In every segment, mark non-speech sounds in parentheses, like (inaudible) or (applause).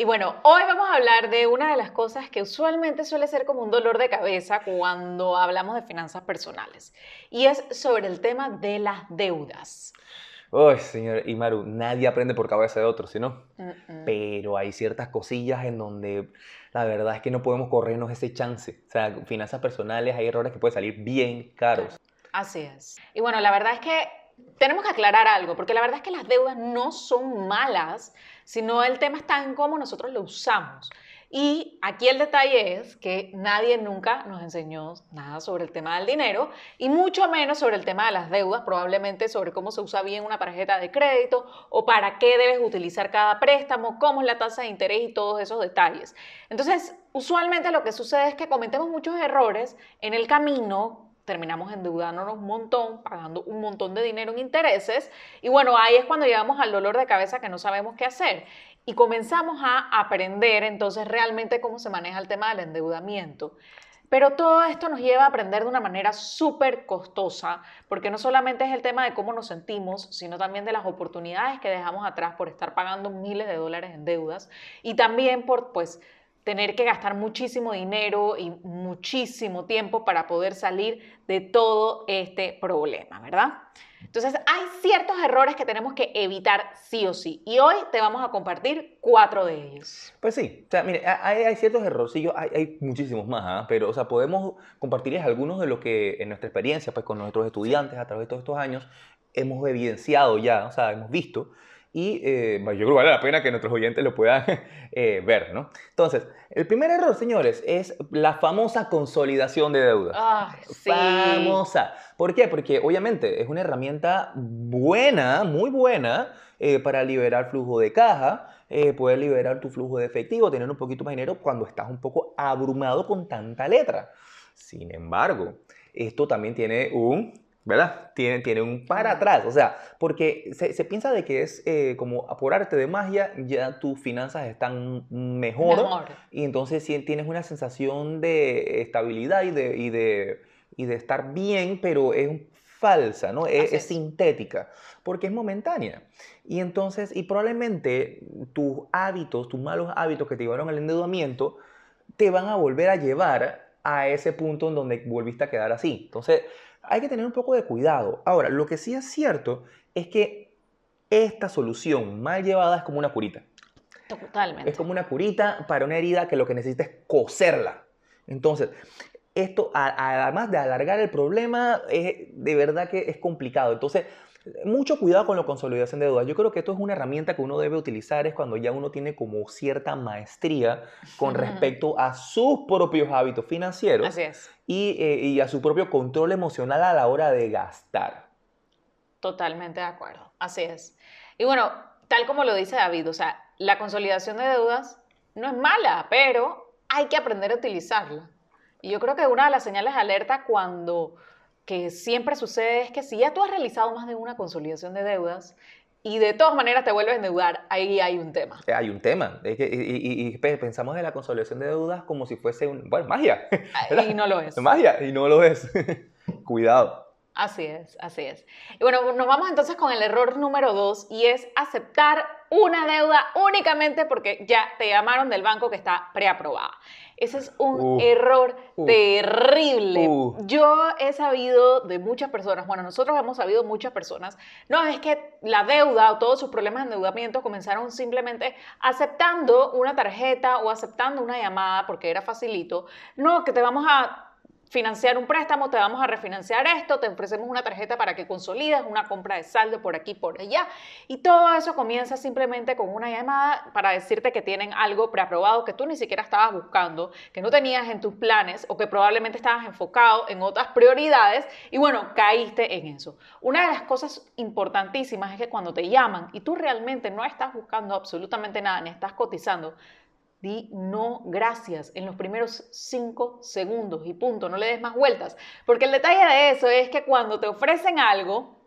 Y bueno, hoy vamos a hablar de una de las cosas que usualmente suele ser como un dolor de cabeza cuando hablamos de finanzas personales. Y es sobre el tema de las deudas. Uy, señor Imaru, nadie aprende por cabeza de otro, ¿sí no? Pero hay ciertas cosillas en donde la verdad es que no podemos corrernos ese chance. O sea, finanzas personales, hay errores que pueden salir bien caros. Así es. Y bueno, la verdad es que tenemos que aclarar algo, porque la verdad es que las deudas no son malas, sino el tema está en cómo nosotros lo usamos. Y aquí el detalle es que nadie nunca nos enseñó nada sobre el tema del dinero y mucho menos sobre el tema de las deudas, probablemente sobre cómo se usa bien una tarjeta de crédito o para qué debes utilizar cada préstamo, cómo es la tasa de interés y todos esos detalles. Entonces, usualmente lo que sucede es que cometemos muchos errores en el camino terminamos endeudándonos un montón, pagando un montón de dinero en intereses y bueno, ahí es cuando llegamos al dolor de cabeza que no sabemos qué hacer y comenzamos a aprender entonces realmente cómo se maneja el tema del endeudamiento. Pero todo esto nos lleva a aprender de una manera súper costosa, porque no solamente es el tema de cómo nos sentimos, sino también de las oportunidades que dejamos atrás por estar pagando miles de dólares en deudas y también por, pues, tener que gastar muchísimo dinero y muchísimo tiempo para poder salir de todo este problema, ¿verdad? Entonces hay ciertos errores que tenemos que evitar sí o sí y hoy te vamos a compartir cuatro de ellos. Pues sí, o sea, mire, hay, ciertos errorcillos, hay, hay muchísimos más, ¿ah? pero o sea, podemos compartirles algunos de lo que en nuestra experiencia, pues con nuestros estudiantes a través de todos estos años, hemos evidenciado ya, o sea, hemos visto y eh, yo creo que vale la pena que nuestros oyentes lo puedan (laughs) eh, ver, ¿no? Entonces, el primer error, señores, es la famosa consolidación de deudas. Ah, sí. Famosa. ¿Por qué? Porque obviamente es una herramienta buena, muy buena, eh, para liberar flujo de caja, poder liberar tu flujo de efectivo, tener un poquito más dinero cuando estás un poco abrumado con tanta letra. Sin embargo, esto también tiene un ¿verdad? Tiene, tiene un para atrás, o sea, porque se, piensa de que es eh, como apurarte de magia, ya tus finanzas están mejor, y entonces tienes una sensación de estabilidad y de, y de, y de estar bien, pero es falsa, ¿no? Es, es, sintética, porque es momentánea. Y entonces, y probablemente tus hábitos, tus malos hábitos que te llevaron al endeudamiento, te van a volver a llevar a ese punto en donde volviste a quedar así. Entonces, hay que tener un poco de cuidado. Ahora, lo que sí es cierto es que esta solución mal llevada es como una curita. Totalmente. Es como una curita para una herida que lo que necesita es coserla. Entonces, esto, además de alargar el problema, es, de verdad que es complicado. Entonces, mucho cuidado con la consolidación de deudas. Yo creo que esto es una herramienta que uno debe utilizar es cuando ya uno tiene como cierta maestría con respecto a sus propios hábitos financieros Así es. Y, eh, y a su propio control emocional a la hora de gastar. Totalmente de acuerdo. Así es. Y bueno, tal como lo dice David, o sea, la consolidación de deudas no es mala, pero hay que aprender a utilizarla. Y yo creo que una de las señales de alerta cuando que siempre sucede es que si ya tú has realizado más de una consolidación de deudas y de todas maneras te vuelves a endeudar, ahí hay un tema. Eh, hay un tema. y, pensamos de la consolidación de deudas como si fuese un, bueno, magia. Y no lo es. (laughs) Magia, y no lo es. (laughs) Cuidado. Así es, así es. Y bueno, nos vamos entonces con el error número dos y es aceptar una deuda únicamente porque ya te llamaron del banco que está preaprobada. Ese es un error terrible. Yo he sabido de muchas personas, bueno, nosotros hemos sabido muchas personas, no, es que la deuda o todos sus problemas de endeudamiento comenzaron simplemente aceptando una tarjeta o aceptando una llamada porque era facilito. No, que te vamos a financiar un préstamo, te vamos a refinanciar esto, te ofrecemos una tarjeta para que consolides una compra de saldo por aquí, por allá. Y todo eso comienza simplemente con una llamada para decirte que tienen algo preaprobado que tú ni siquiera estabas buscando, que no tenías en tus planes o que probablemente estabas enfocado en otras prioridades y bueno, caíste en eso. Una de las cosas importantísimas es que cuando te llaman y tú realmente no estás buscando absolutamente nada, ni estás cotizando, di no gracias en los primeros cinco segundos y punto, no le des más vueltas. Porque el detalle de eso es que cuando te ofrecen algo,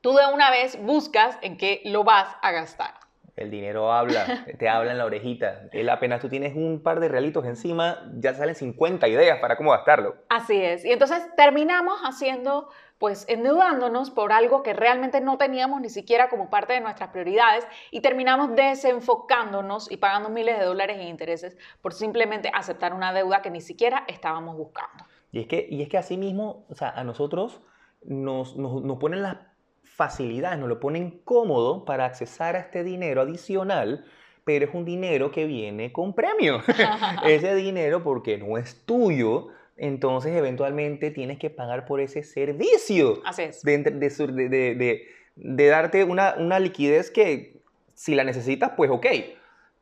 tú de una vez buscas en qué lo vas a gastar. El dinero habla, (laughs) te habla en la orejita. Él apenas tú tienes un par de realitos encima, ya salen 50 ideas para cómo gastarlo. Así es. Y entonces terminamos haciendo pues endeudándonos por algo que realmente no teníamos ni siquiera como parte de nuestras prioridades y terminamos desenfocándonos y pagando miles de dólares en intereses por simplemente aceptar una deuda que ni siquiera estábamos buscando. Y es que, y es que así mismo, o sea, a nosotros nos, nos, nos ponen las facilidades, nos lo ponen cómodo para accesar a este dinero adicional, pero es un dinero que viene con premio. (laughs) (laughs) Ese dinero, porque no es tuyo, entonces eventualmente tienes que pagar por ese servicio. Así es. De, de, de, de darte una, una, liquidez que si la necesitas, pues ok.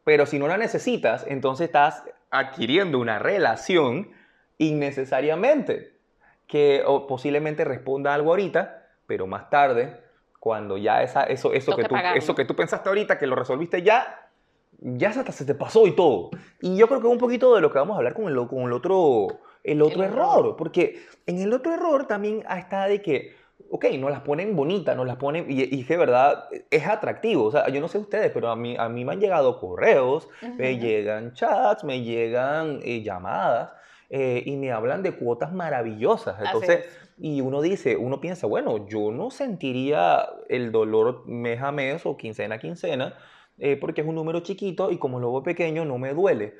Pero si no la necesitas, entonces estás adquiriendo una relación innecesariamente que posiblemente responda algo ahorita, pero más tarde, cuando ya esa, eso, eso, que tú, eso que tú pensaste ahorita, que lo resolviste ya, ya te, se te pasó y todo. Y yo creo que un poquito de lo que vamos a hablar con el, con el otro el otro error. Porque en el otro error también está de que, ok, nos las ponen bonitas, nos las ponen, y, y de verdad es atractivo. O sea, yo no sé ustedes, pero a mí, a mí me han llegado correos, me llegan chats, me llegan eh, llamadas. Eh, y me hablan de cuotas maravillosas. Entonces, y uno dice, uno piensa, bueno, yo no sentiría el dolor mes a mes o quincena a quincena, eh, porque es un número chiquito y como lo veo pequeño no me duele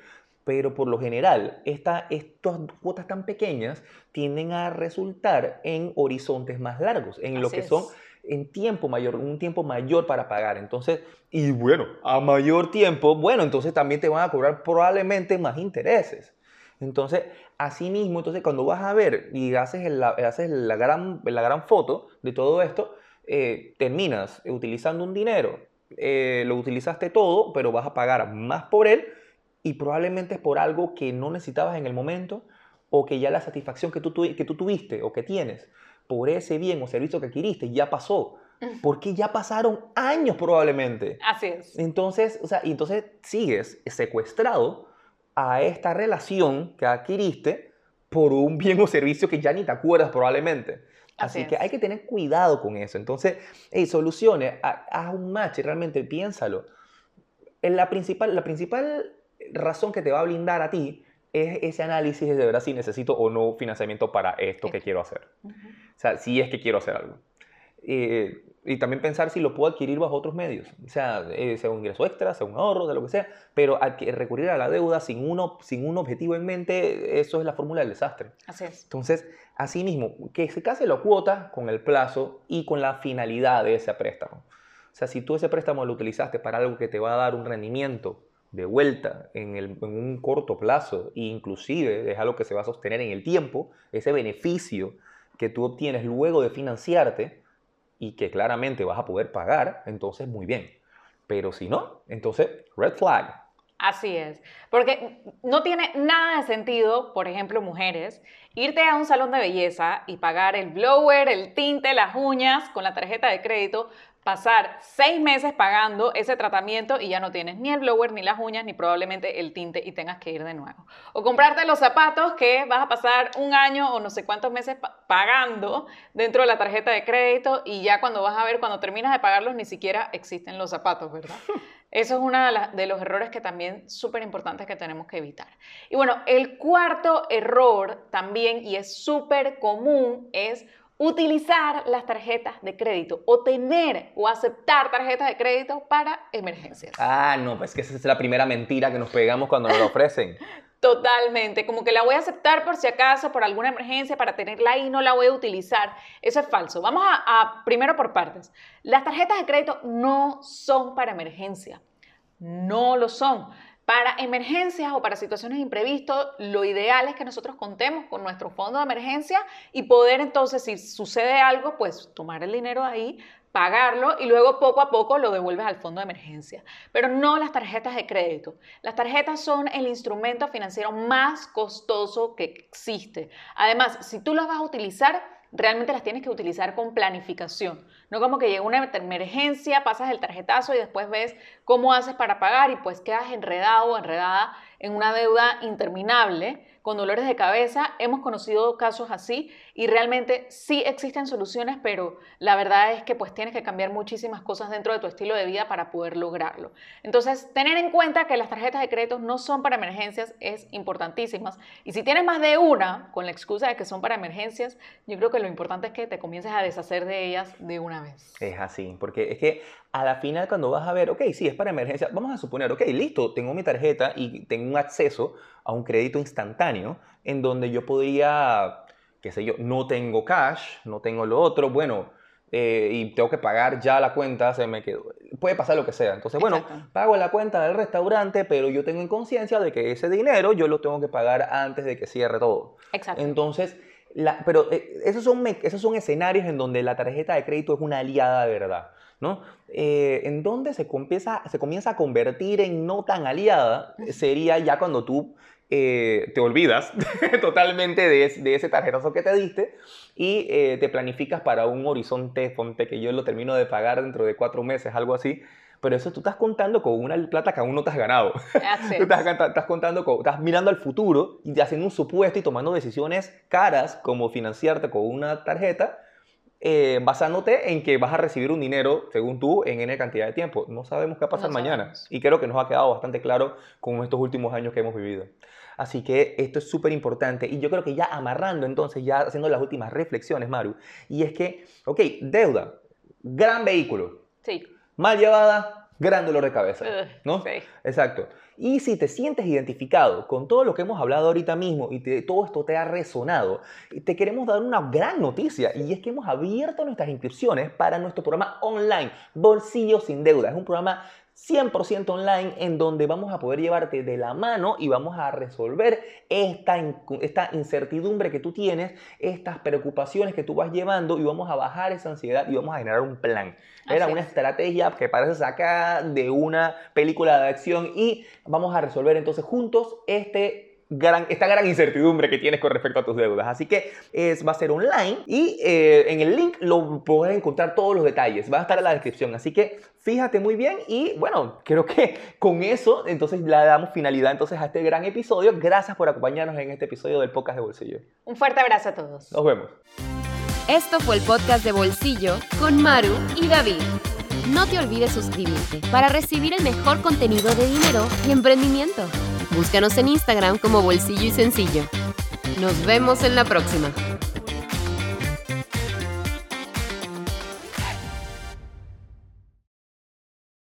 pero por lo general esta, estas cuotas tan pequeñas tienden a resultar en horizontes más largos, en lo que son en tiempo mayor, un tiempo mayor para pagar. Entonces, y bueno, a mayor tiempo, bueno, entonces también te van a cobrar probablemente más intereses. Entonces, así mismo, entonces cuando vas a ver y haces, haces la, gran, la gran foto de todo esto, eh, terminas utilizando un dinero, eh, lo utilizaste todo, pero vas a pagar más por él y probablemente es por algo que no necesitabas en el momento o que ya la satisfacción que tú, que tú tuviste o que tienes por ese bien o servicio que adquiriste ya pasó. Porque ya pasaron años probablemente. Así es. Entonces, o sea, entonces sigues secuestrado a esta relación que adquiriste por un bien o servicio que ya ni te acuerdas probablemente. Así, que hay que tener cuidado con eso. Entonces, hey, soluciones, haz un match, realmente piénsalo. En la principal, la principal razón que te va a blindar a ti es ese análisis de verdad si necesito o no financiamiento para esto que quiero hacer. O sea, si es que quiero hacer algo. Eh, y también pensar si lo puedo adquirir bajo otros medios, o sea, eh, sea un ingreso extra, sea un ahorro, de lo que sea, pero recurrir a la deuda sin, uno, sin un objetivo en mente, eso es la fórmula del desastre. Así es. Entonces, así mismo, que se case la cuota con el plazo y con la finalidad de ese préstamo. O sea, si tú ese préstamo lo utilizaste para algo que te va a dar un rendimiento de vuelta en, un corto plazo e inclusive es algo que se va a sostener en el tiempo, ese beneficio que tú obtienes luego de financiarte y que claramente vas a poder pagar, entonces muy bien. Pero si no, entonces red flag. Así es, porque no tiene nada de sentido, por ejemplo, mujeres, irte a un salón de belleza y pagar el blower, el tinte, las uñas con la tarjeta de crédito pasar seis meses pagando ese tratamiento y ya no tienes ni el blower, ni las uñas, ni probablemente el tinte y tengas que ir de nuevo. O comprarte los zapatos que vas a pasar un año o no sé cuántos meses pagando dentro de la tarjeta de crédito y ya cuando vas a ver, cuando terminas de pagarlos, ni siquiera existen los zapatos, ¿verdad? (laughs) Eso es uno de, los errores que también súper importantes que tenemos que evitar. Y bueno, el cuarto error también, y es súper común, es utilizar las tarjetas de crédito o tener o aceptar tarjetas de crédito para emergencias. Ah, no, pues que esa es la primera mentira que nos pegamos cuando nos lo ofrecen. (laughs) Totalmente, como que la voy a aceptar por si acaso, por alguna emergencia, para tenerla ahí, no la voy a utilizar. Eso es falso. Vamos a, a primero por partes. Las tarjetas de crédito no son para emergencia. No lo son. Para emergencias o para situaciones imprevistas, lo ideal es que nosotros contemos con nuestro fondo de emergencia y poder entonces, si sucede algo, pues tomar el dinero de ahí, pagarlo y luego poco a poco lo devuelves al fondo de emergencia. Pero no las tarjetas de crédito. Las tarjetas son el instrumento financiero más costoso que existe. Además, si tú las vas a utilizar, realmente las tienes que utilizar con planificación. No como que llega una emergencia, pasas el tarjetazo y después ves cómo haces para pagar y pues quedas enredado o enredada en una deuda interminable con dolores de cabeza. Hemos conocido casos así y realmente sí existen soluciones, pero la verdad es que pues tienes que cambiar muchísimas cosas dentro de tu estilo de vida para poder lograrlo. Entonces, tener en cuenta que las tarjetas de crédito no son para emergencias es importantísimas. Y si tienes más de una, con la excusa de que son para emergencias, yo creo que lo importante es que te comiences a deshacer de ellas de una vez. Es así, porque es que a la final cuando vas a ver, ok, sí, es para emergencia, vamos a suponer, ok, listo, tengo mi tarjeta y tengo un acceso a un crédito instantáneo en donde yo podría, qué sé yo, no tengo cash, no tengo lo otro, bueno, eh, y tengo que pagar ya la cuenta, se me quedó. Puede pasar lo que sea. Entonces, bueno, pago la cuenta del restaurante, pero yo tengo en conciencia de que ese dinero yo lo tengo que pagar antes de que cierre todo. Exacto. Entonces, la, pero eh, esos, son, esos son escenarios en donde la tarjeta de crédito es una aliada de verdad. ¿no? Eh, en donde se comienza, se comienza a convertir en no tan aliada sería ya cuando tú eh, te olvidas (laughs) totalmente de, de, ese tarjetazo que te diste y eh, te planificas para un horizonte, ponte que yo lo termino de pagar dentro de cuatro meses, algo así. Pero eso tú estás contando con una plata que aún no te has ganado. (laughs) tú estás, estás, contando con, estás mirando al futuro y haciendo un supuesto y tomando decisiones caras como financiarte con una tarjeta eh, basándote en que vas a recibir un dinero, según tú, en N cantidad de tiempo. No sabemos qué va a pasar mañana. Y creo que nos ha quedado bastante claro con estos últimos años que hemos vivido. Así que esto es súper importante. Y yo creo que ya amarrando entonces, ya haciendo las últimas reflexiones, Maru, y es que, ok, deuda, gran vehículo. Sí. Mal llevada, gran dolor de cabeza. ¿No? Sí. Exacto. Y si te sientes identificado con todo lo que hemos hablado ahorita mismo y todo esto te ha resonado, te queremos dar una gran noticia y es que hemos abierto nuestras inscripciones para nuestro programa online, Bolsillo sin Deuda. Es un programa 100% online en donde vamos a poder llevarte de la mano y vamos a resolver esta, esta incertidumbre que tú tienes, estas preocupaciones que tú vas llevando y vamos a bajar esa ansiedad y vamos a generar un plan. Era una estrategia que parece sacada de una película de acción y vamos a resolver entonces juntos este Gran, esta gran incertidumbre que tienes con respecto a tus deudas. Así que es, va a ser online y eh, en el link lo puedes encontrar todos los detalles. Va a estar en la descripción. Así que fíjate muy bien y bueno, creo que con eso entonces le damos finalidad entonces a este gran episodio. Gracias por acompañarnos en este episodio del podcast de Bolsillo. Un fuerte abrazo a todos. Nos vemos. Esto fue el podcast de Bolsillo con Maru y David. No te olvides suscribirte para recibir el mejor contenido de dinero y emprendimiento. Búscanos en Instagram como Bolsillo y Sencillo. Nos vemos en la próxima.